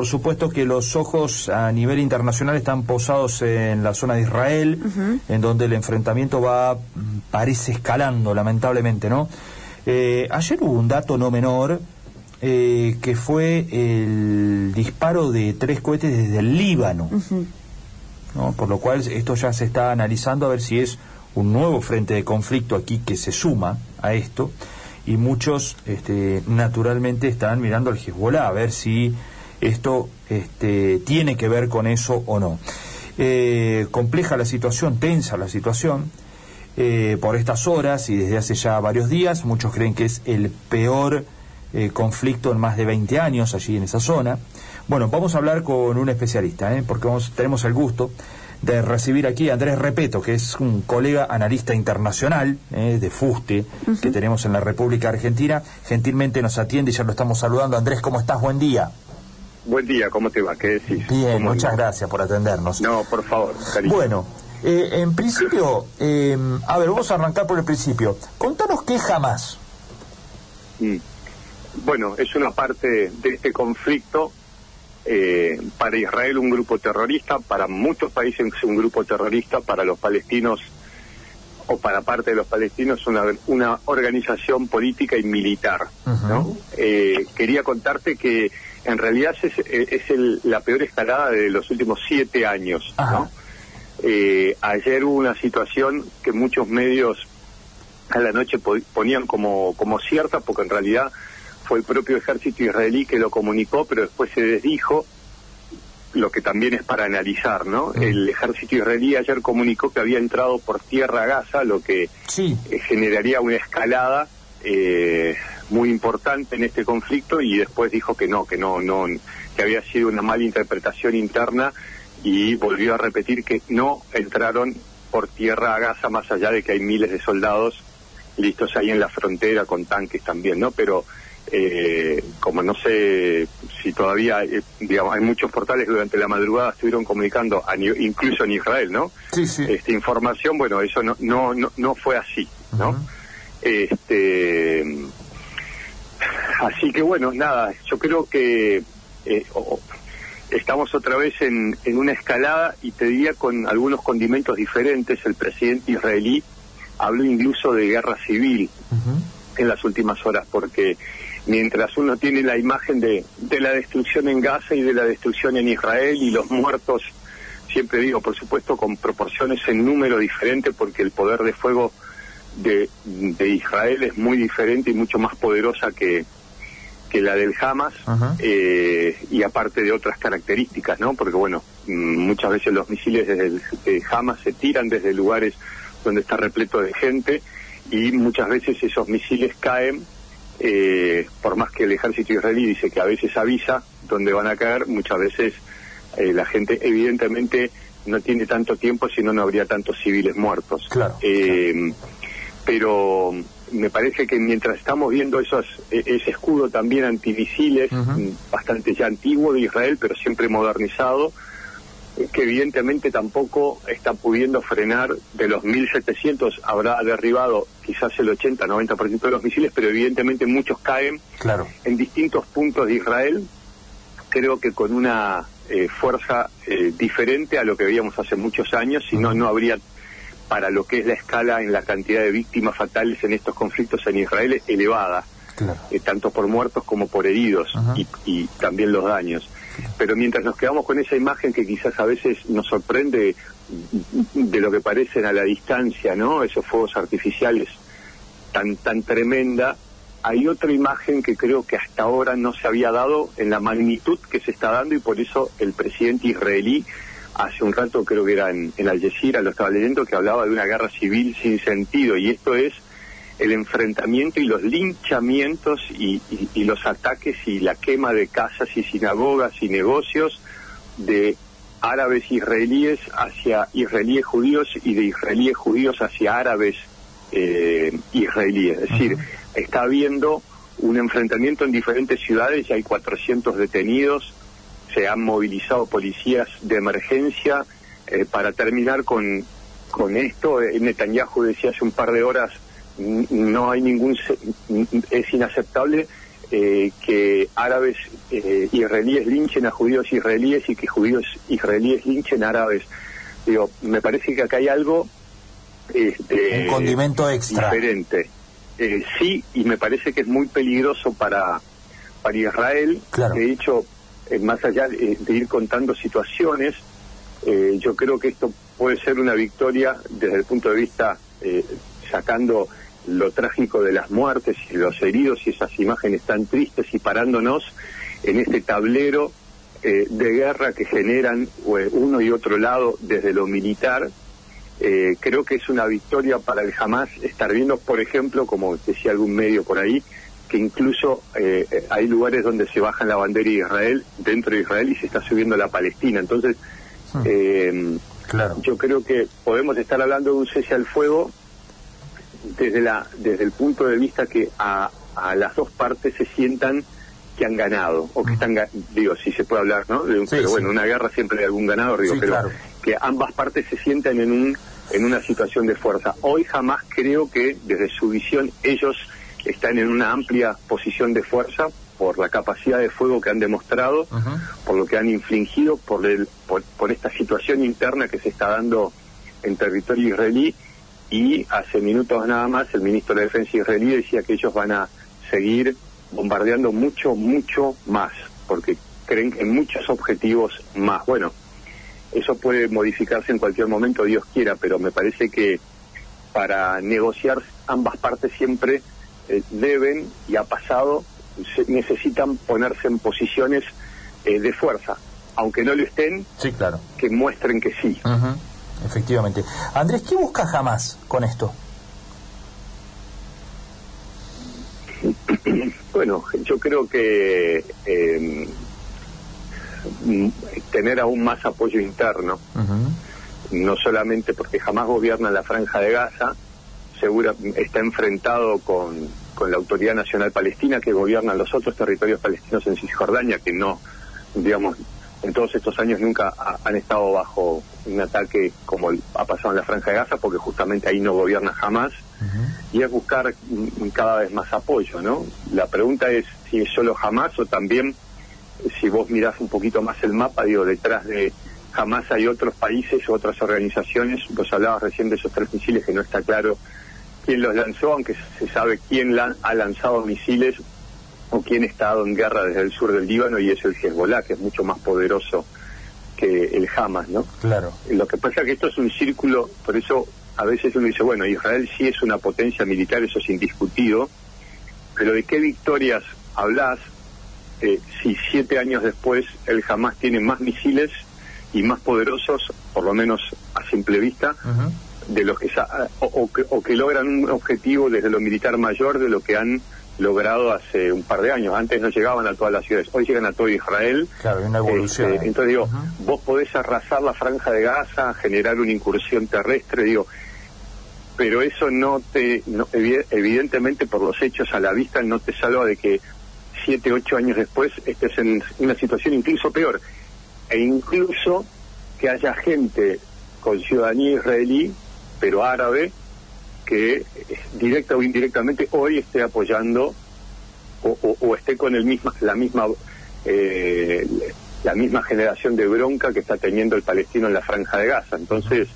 por supuesto que los ojos a nivel internacional están posados en la zona de Israel, en donde el enfrentamiento va, parece escalando, lamentablemente, ¿no? Eh, ayer hubo un dato no menor, eh, que fue el disparo de tres cohetes desde el Líbano, ¿no? Por lo cual esto ya se está analizando a ver si es un nuevo frente de conflicto aquí que se suma a esto y muchos este, naturalmente están mirando al Hezbollah a ver si esto este, tiene que ver con eso o no. Eh, compleja la situación, tensa la situación eh, por estas horas y desde hace ya varios días. Muchos creen que es el peor eh, conflicto en más de 20 años allí en esa zona. Bueno, vamos a hablar con un especialista, porque vamos, tenemos el gusto de recibir aquí a Andrés Repeto, que es un colega analista internacional eh, de Fuste que tenemos en la República Argentina. Gentilmente nos atiende y ya lo estamos saludando. Andrés, ¿cómo estás? Buen día. Buen día, ¿cómo te va? ¿Qué decís? Bien, muchas gracias por atendernos. No, por favor, Bueno, eh, en principio, eh, a ver, vamos a arrancar por el principio. Contanos qué jamás. Mm. Bueno, es una parte de este conflicto eh, para Israel un grupo terrorista, para muchos países un grupo terrorista, para los palestinos o para parte de los palestinos una, una organización política y militar. ¿no? Eh, quería contarte que en realidad es, es la peor escalada de los últimos siete años. ¿no? Eh, ayer hubo una situación que muchos medios a la noche ponían como, como cierta, porque en realidad fue el propio ejército israelí que lo comunicó, pero después se desdijo, lo que también es para analizar, ¿no? El ejército israelí ayer comunicó que había entrado por tierra a Gaza, lo que eh, generaría una escalada eh, muy importante en este conflicto y después dijo que no, que no, no, que había sido una mala interpretación interna y volvió a repetir que no entraron por tierra a Gaza, más allá de que hay miles de soldados listos ahí en la frontera con tanques también, ¿no? Pero eh, como no sé si todavía, eh, digamos, hay muchos portales que durante la madrugada estuvieron comunicando, incluso en Israel, ¿no? Sí, sí. Esta información, bueno, eso no, no, no, fue así, ¿no? Este. Así que bueno, nada, yo creo que eh, estamos otra vez en, en una escalada y te diría con algunos condimentos diferentes. El presidente israelí habló incluso de guerra civil en las últimas horas, porque mientras uno tiene la imagen de, de la destrucción en Gaza y de la destrucción en Israel y los muertos, siempre digo, por supuesto, con proporciones en número diferente, porque el poder de fuego de, de Israel es muy diferente y mucho más poderosa que, que la del Hamas, eh, y aparte de otras características, ¿no? Porque, bueno, mm, muchas veces los misiles desde el, de Hamas se tiran desde lugares donde está repleto de gente y muchas veces esos misiles caen eh, por más que el ejército israelí dice que a veces avisa dónde van a caer, muchas veces eh, la gente evidentemente no tiene tanto tiempo, si no, no habría tantos civiles muertos. Eh, pero me parece que mientras estamos viendo esos, e, ese escudo también antimisiles, bastante ya antiguo de Israel, pero siempre modernizado, que evidentemente tampoco está pudiendo frenar de los 1.700, habrá derribado quizás el 80-90% de los misiles, pero evidentemente muchos caen claro. en distintos puntos de Israel, creo que con una eh, fuerza eh, diferente a lo que veíamos hace muchos años, si no, no habría para lo que es la escala en la cantidad de víctimas fatales en estos conflictos en Israel elevada, eh, tanto por muertos como por heridos y, y también los daños. Pero mientras nos quedamos con esa imagen que quizás a veces nos sorprende de lo que parecen a la distancia, ¿no? Esos fuegos artificiales tan tan tremenda, hay otra imagen que creo que hasta ahora no se había dado en la magnitud que se está dando y por eso el presidente israelí hace un rato creo que era en, en Al Jazeera, lo estaba leyendo, que hablaba de una guerra civil sin sentido y esto es el enfrentamiento y los linchamientos y, los ataques y la quema de casas y sinagogas y negocios de árabes israelíes hacia israelíes judíos y de israelíes judíos hacia árabes eh, israelíes. Es decir, está habiendo un enfrentamiento en diferentes ciudades, y hay 400 detenidos, se han movilizado policías de emergencia eh, para terminar con, con esto. Eh, Netanyahu decía hace un par de horas no hay ningún es inaceptable eh, que árabes eh, israelíes linchen a judíos israelíes y que judíos israelíes linchen a árabes. Digo, me parece que acá hay algo este, un condimento extra diferente. Eh, sí, y me parece que es muy peligroso para para Israel. De hecho, más allá de, ir contando situaciones, yo creo que esto puede ser una victoria desde el punto de vista sacando lo trágico de las muertes y los heridos y esas imágenes tan tristes y parándonos en este tablero eh, de guerra que generan eh, uno y otro lado desde lo militar. Eh, creo que es una victoria para el Hamas estar viendo, por ejemplo, como decía algún medio por ahí, que incluso hay lugares donde se baja la bandera de Israel dentro de Israel y se está subiendo la Palestina. Entonces, hmm. claro. yo creo que podemos estar hablando de un cese al fuego desde la desde el punto de vista que a, a las dos partes se sientan que han ganado o que están digo si se puede hablar no pero bueno una guerra siempre hay algún ganador digo pero que ambas partes se sientan en un en una situación de fuerza hoy jamás creo que desde su visión ellos están en una amplia posición de fuerza por la capacidad de fuego que han demostrado, por lo que han infligido, por, el, por, por esta situación interna que se está dando en territorio israelí y hace minutos nada más el ministro de Defensa israelí decía que ellos van a seguir bombardeando mucho, mucho más, porque creen en muchos objetivos más. Bueno, eso puede modificarse en cualquier momento, Dios quiera, pero me parece que para negociar ambas partes siempre eh, deben, y ha pasado, necesitan ponerse en posiciones eh, de fuerza, aunque no lo estén, sí, claro. que muestren que sí. Efectivamente. Andrés, ¿qué busca jamás con esto? Bueno, yo creo que em, tener aún más apoyo interno, no solamente porque jamás gobierna la franja de Gaza, segura, está enfrentado con, con la Autoridad Nacional Palestina que gobierna los otros territorios palestinos en Cisjordania, que no, digamos, en todos estos años nunca han estado bajo un ataque como ha pasado en la Franja de Gaza, porque justamente ahí no gobierna jamás, y es buscar cada vez más apoyo, ¿no? La pregunta es si es solo jamás o también, si vos mirás un poquito más el mapa, digo, detrás de jamás hay otros países o otras organizaciones, vos hablabas recién de esos tres misiles que no está claro quién los lanzó, aunque se sabe quién ha lanzado misiles o quién ha estado en guerra desde el sur del Líbano y es el Hezbollah, que es mucho más poderoso que el Hamas, ¿no? Claro. Lo que pasa es que esto es un círculo, por eso a veces uno dice, bueno, Israel sí es una potencia militar, eso es indiscutido, pero ¿de qué victorias hablas eh, si siete años después el Hamas tiene más misiles y más poderosos, por lo menos a simple vista, de los que, o, que, o que logran un objetivo desde lo militar mayor de lo que han logrado hace un par de años. Antes no llegaban a todas las ciudades, hoy llegan a todo Israel. Claro, una evolución. Este, entonces digo, vos podés arrasar la franja de Gaza, generar una incursión terrestre, digo, pero eso no te, evidentemente por los hechos a la vista, no te salva de que siete, ocho años después estés en una situación incluso peor. E incluso que haya gente con ciudadanía israelí, pero árabe, que eh, directa o indirectamente hoy esté apoyando o, esté con el misma, la misma eh, la misma generación de bronca que está teniendo el palestino en la franja de Gaza. Entonces,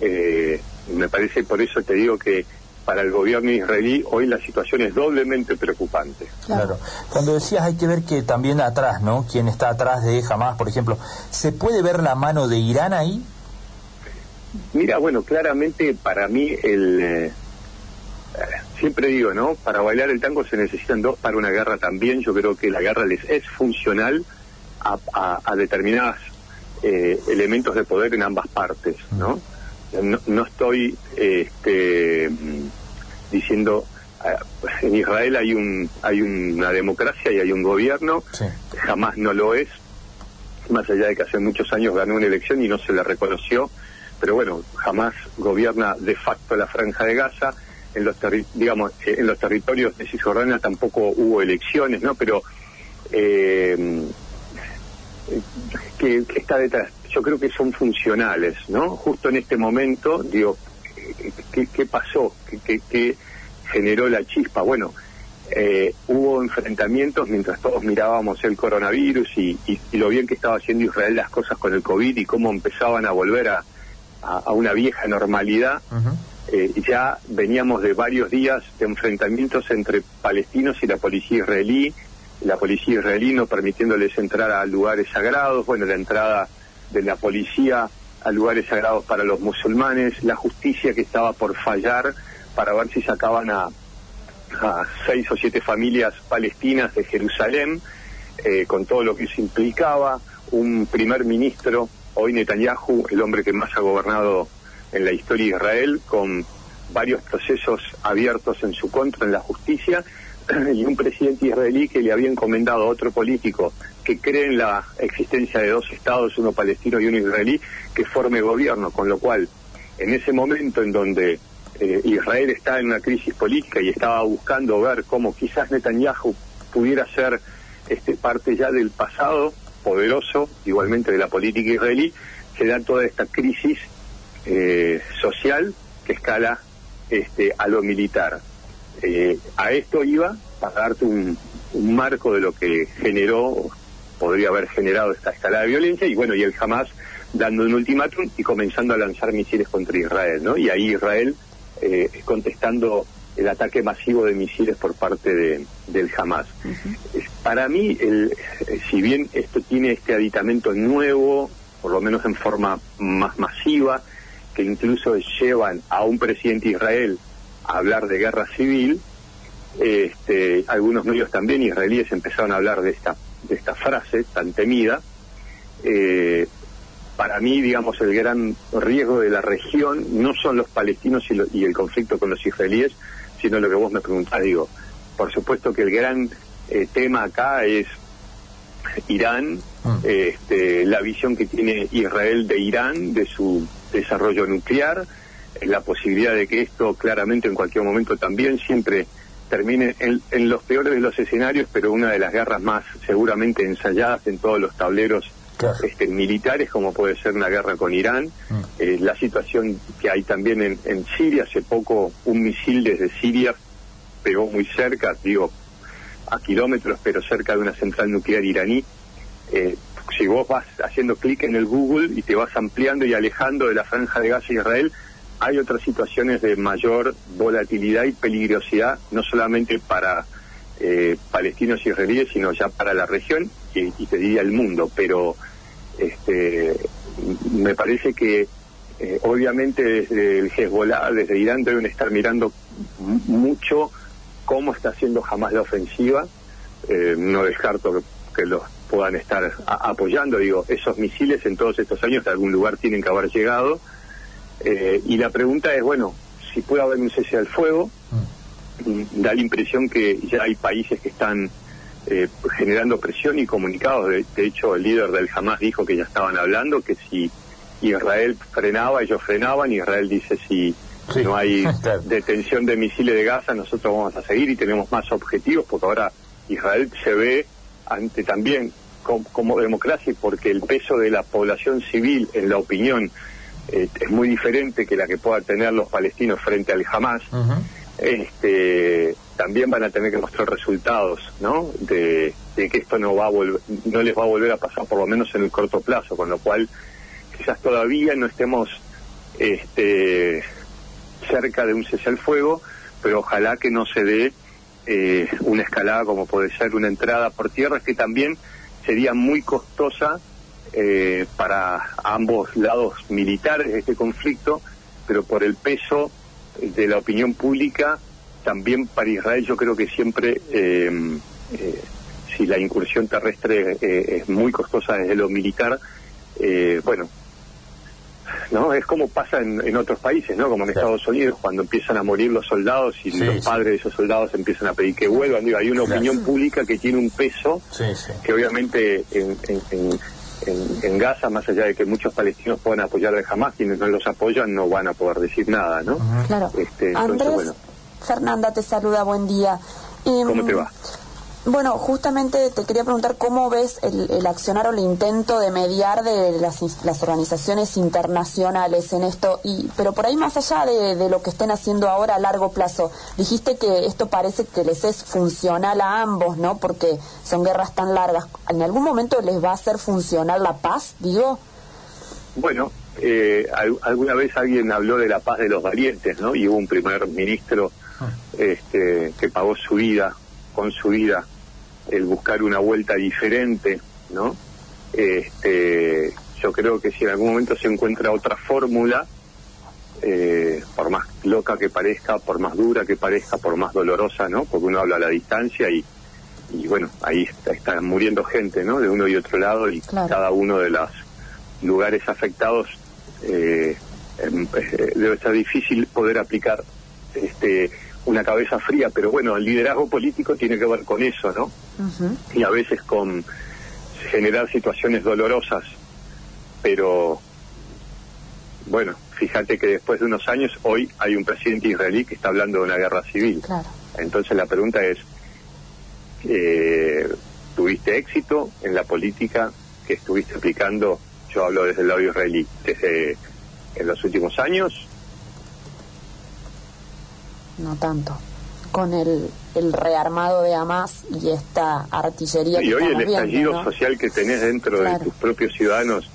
eh, me parece por eso te digo que para el gobierno israelí hoy la situación es doblemente preocupante. Claro. Cuando decías hay que ver que también atrás, ¿no? Quién está atrás de Hamas, por ejemplo, ¿se puede ver la mano de Irán ahí? Mira, bueno, claramente para mí el... Eh, siempre digo, ¿no? Para bailar el tango se necesitan dos, para una guerra también. Yo creo que la guerra les es funcional a, a, determinados eh, elementos de poder en ambas partes, ¿no? No, estoy este, diciendo en Israel hay un hay una democracia y hay un gobierno jamás no lo es más allá de que hace muchos años ganó una elección y no se le reconoció pero bueno, jamás gobierna de facto la franja de Gaza. En los digamos, eh, en los territorios de Cisjordania tampoco hubo elecciones, ¿no? Pero eh, que, está detrás. Yo creo que son funcionales, ¿no? Justo en este momento, digo, ¿qué, pasó? ¿Qué, generó la chispa? Bueno, eh, hubo enfrentamientos mientras todos mirábamos el coronavirus y, lo bien que estaba haciendo Israel las cosas con el COVID y cómo empezaban a volver a, una vieja normalidad. Eh, ya veníamos de varios días de enfrentamientos entre palestinos y la policía israelí, la policía israelí no permitiéndoles entrar a lugares sagrados, bueno, la entrada de la policía a lugares sagrados para los musulmanes, la justicia que estaba por fallar para ver si sacaban a, a seis o siete familias palestinas de Jerusalén, eh, con todo lo que eso implicaba, un primer ministro, hoy Netanyahu, el hombre que más ha gobernado en la historia de Israel, con varios procesos abiertos en su contra en la justicia, y un presidente israelí que le había encomendado a otro político que cree en la existencia de dos estados, uno palestino y uno israelí, que forme gobierno, con lo cual, en ese momento en donde eh, Israel está en una crisis política y estaba buscando ver cómo quizás Netanyahu pudiera ser este, parte ya del pasado poderoso, igualmente de la política israelí, se da toda esta crisis eh, social que escala este, a lo militar. Eh, a esto iba para darte un, marco de lo que generó, podría haber generado esta escalada de violencia, y bueno, y el Hamas dando un ultimátum y comenzando a lanzar misiles contra Israel, ¿no? Y ahí Israel eh, contestando el ataque masivo de misiles por parte de, del Hamas. Para mí, el, eh, si bien esto tiene este aditamento nuevo, por lo menos en forma más masiva, que incluso llevan a un presidente de Israel a hablar de guerra civil, este, algunos medios también israelíes empezaron a hablar de esta, de esta frase tan temida. Eh, para mí, digamos, el gran riesgo de la región no son los palestinos y, el conflicto con los israelíes, sino lo que vos me preguntás, digo, por supuesto que el gran eh, tema acá es Irán, ah. este, la visión que tiene Israel de Irán, de su desarrollo nuclear, la posibilidad de que esto claramente en cualquier momento también siempre termine en, en los peores de los escenarios, pero una de las guerras más seguramente ensayadas en todos los tableros este, militares, como puede ser una guerra con Irán, mm. eh, la situación que hay también en, Siria, hace poco un misil desde Siria pegó muy cerca, digo, a kilómetros, pero cerca de una central nuclear iraní. Eh, si vos vas haciendo clic en el Google y te vas ampliando y alejando de la franja de Gaza Israel, hay otras situaciones de mayor volatilidad y peligrosidad, no solamente para eh, palestinos y israelíes, sino ya para la región y, te diría el mundo. Pero este, me parece que eh, obviamente desde el Hezbollah, desde Irán, deben estar mirando mucho cómo está haciendo jamás la ofensiva. Eh, no descarto que, los puedan estar apoyando. Digo, esos misiles en todos estos años de algún lugar tienen que haber llegado. y la pregunta es, bueno, si puede haber un cese al fuego, mm da la impresión que ya hay países que están eh, generando presión y comunicados. De, hecho, el líder del Hamas dijo que ya estaban hablando, que si Israel frenaba, ellos frenaban, Israel dice si no hay detención de misiles de Gaza, nosotros vamos a seguir y tenemos más objetivos, porque ahora Israel se ve ante también como, democracia, porque el peso de la población civil en la opinión eh, es muy diferente que la que puedan tener los palestinos frente al Hamas este, también van a tener que mostrar resultados, ¿no? De, que esto no va a no les va a volver a pasar por lo menos en el corto plazo, con lo cual quizás todavía no estemos este, cerca de un cese al fuego, pero ojalá que no se dé eh, una escalada como puede ser una entrada por tierra que también sería muy costosa eh, para ambos lados militares de este conflicto, pero por el peso de la opinión pública, también para Israel yo creo que siempre, eh, eh, si la incursión terrestre eh, es muy costosa desde lo militar, bueno, no es como pasa en, otros países no como en Estados Unidos cuando empiezan a morir los soldados y los padres de esos soldados empiezan a pedir que vuelvan. Digo hay una opinión pública que tiene un peso que obviamente en, en, Gaza, más allá de que muchos palestinos puedan apoyar de jamás, quienes no los apoyan no van a poder decir nada, ¿no? Claro. Este, Andrés, Fernanda te saluda, buen día. ¿Cómo te va? Bueno, justamente te quería preguntar cómo ves el, accionar o el intento de mediar de las, las, organizaciones internacionales en esto, y pero por ahí más allá de, lo que estén haciendo ahora a largo plazo, dijiste que esto parece que les es funcional a ambos, ¿no? Porque son guerras tan largas. ¿En algún momento les va a hacer funcional la paz, digo? Bueno, eh, alguna vez alguien habló de la paz de los valientes, ¿no? Y hubo un primer ministro ah. este, que pagó su vida, con su vida, el buscar una vuelta diferente, ¿no? Este, yo creo que si en algún momento se encuentra otra fórmula, eh, por más loca que parezca, por más dura que parezca, por más dolorosa, ¿no? Porque uno habla a la distancia y, y bueno, ahí está, muriendo gente, ¿no? De uno y otro lado y cada uno de los lugares afectados eh, em, eh, debe ser difícil poder aplicar este una cabeza fría, pero bueno, el liderazgo político tiene que ver con eso, ¿no? Y a veces con generar situaciones dolorosas, pero bueno, fíjate que después de unos años, hoy hay un presidente israelí que está hablando de una guerra civil. Entonces la pregunta es, eh, ¿tuviste éxito en la política que estuviste aplicando? Yo hablo desde el lado israelí, desde en los últimos años no tanto. Con el, el rearmado de Hamas y esta artillería. Y hoy el estallido social que tenés dentro de tus propios ciudadanos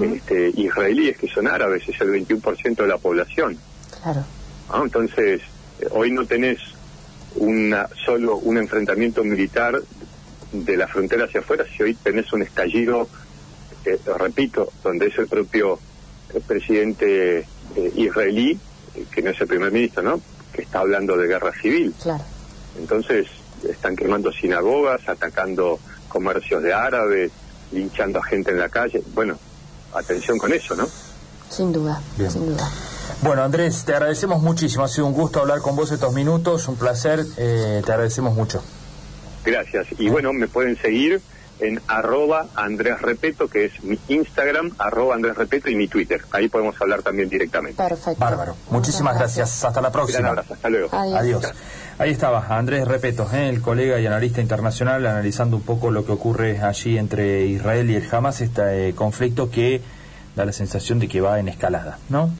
este, israelíes, que son árabes, es el 21% de la población. Claro. Ah, entonces, eh, hoy no tenés una solo un enfrentamiento militar de la frontera hacia afuera, si hoy tenés un estallido, eh, repito, donde es el propio eh, presidente israelí, que no es el primer ministro, ¿no? Que está hablando de guerra civil. Claro. Entonces, están quemando sinagogas, atacando comercios de árabes, linchando a gente en la calle. Bueno, atención con eso, ¿no? Sin duda, sin duda. Bueno, Andrés, te agradecemos muchísimo. Ha sido un gusto hablar con vos estos minutos, un placer. Eh, te agradecemos mucho. Gracias. Y bueno, me pueden seguir en arroba Andrés Repeto, que es mi Instagram, arroba Andrés Repeto y mi Twitter. Ahí podemos hablar también directamente. Perfecto. Bárbaro. Muchísimas gracias. Hasta la próxima. Un abrazo. Hasta luego. Adiós. Ahí estaba Andrés Repeto, ¿eh? el colega y analista internacional, analizando un poco lo que ocurre allí entre Israel y el Hamas, este eh, conflicto que da la sensación de que va en escalada, ¿no?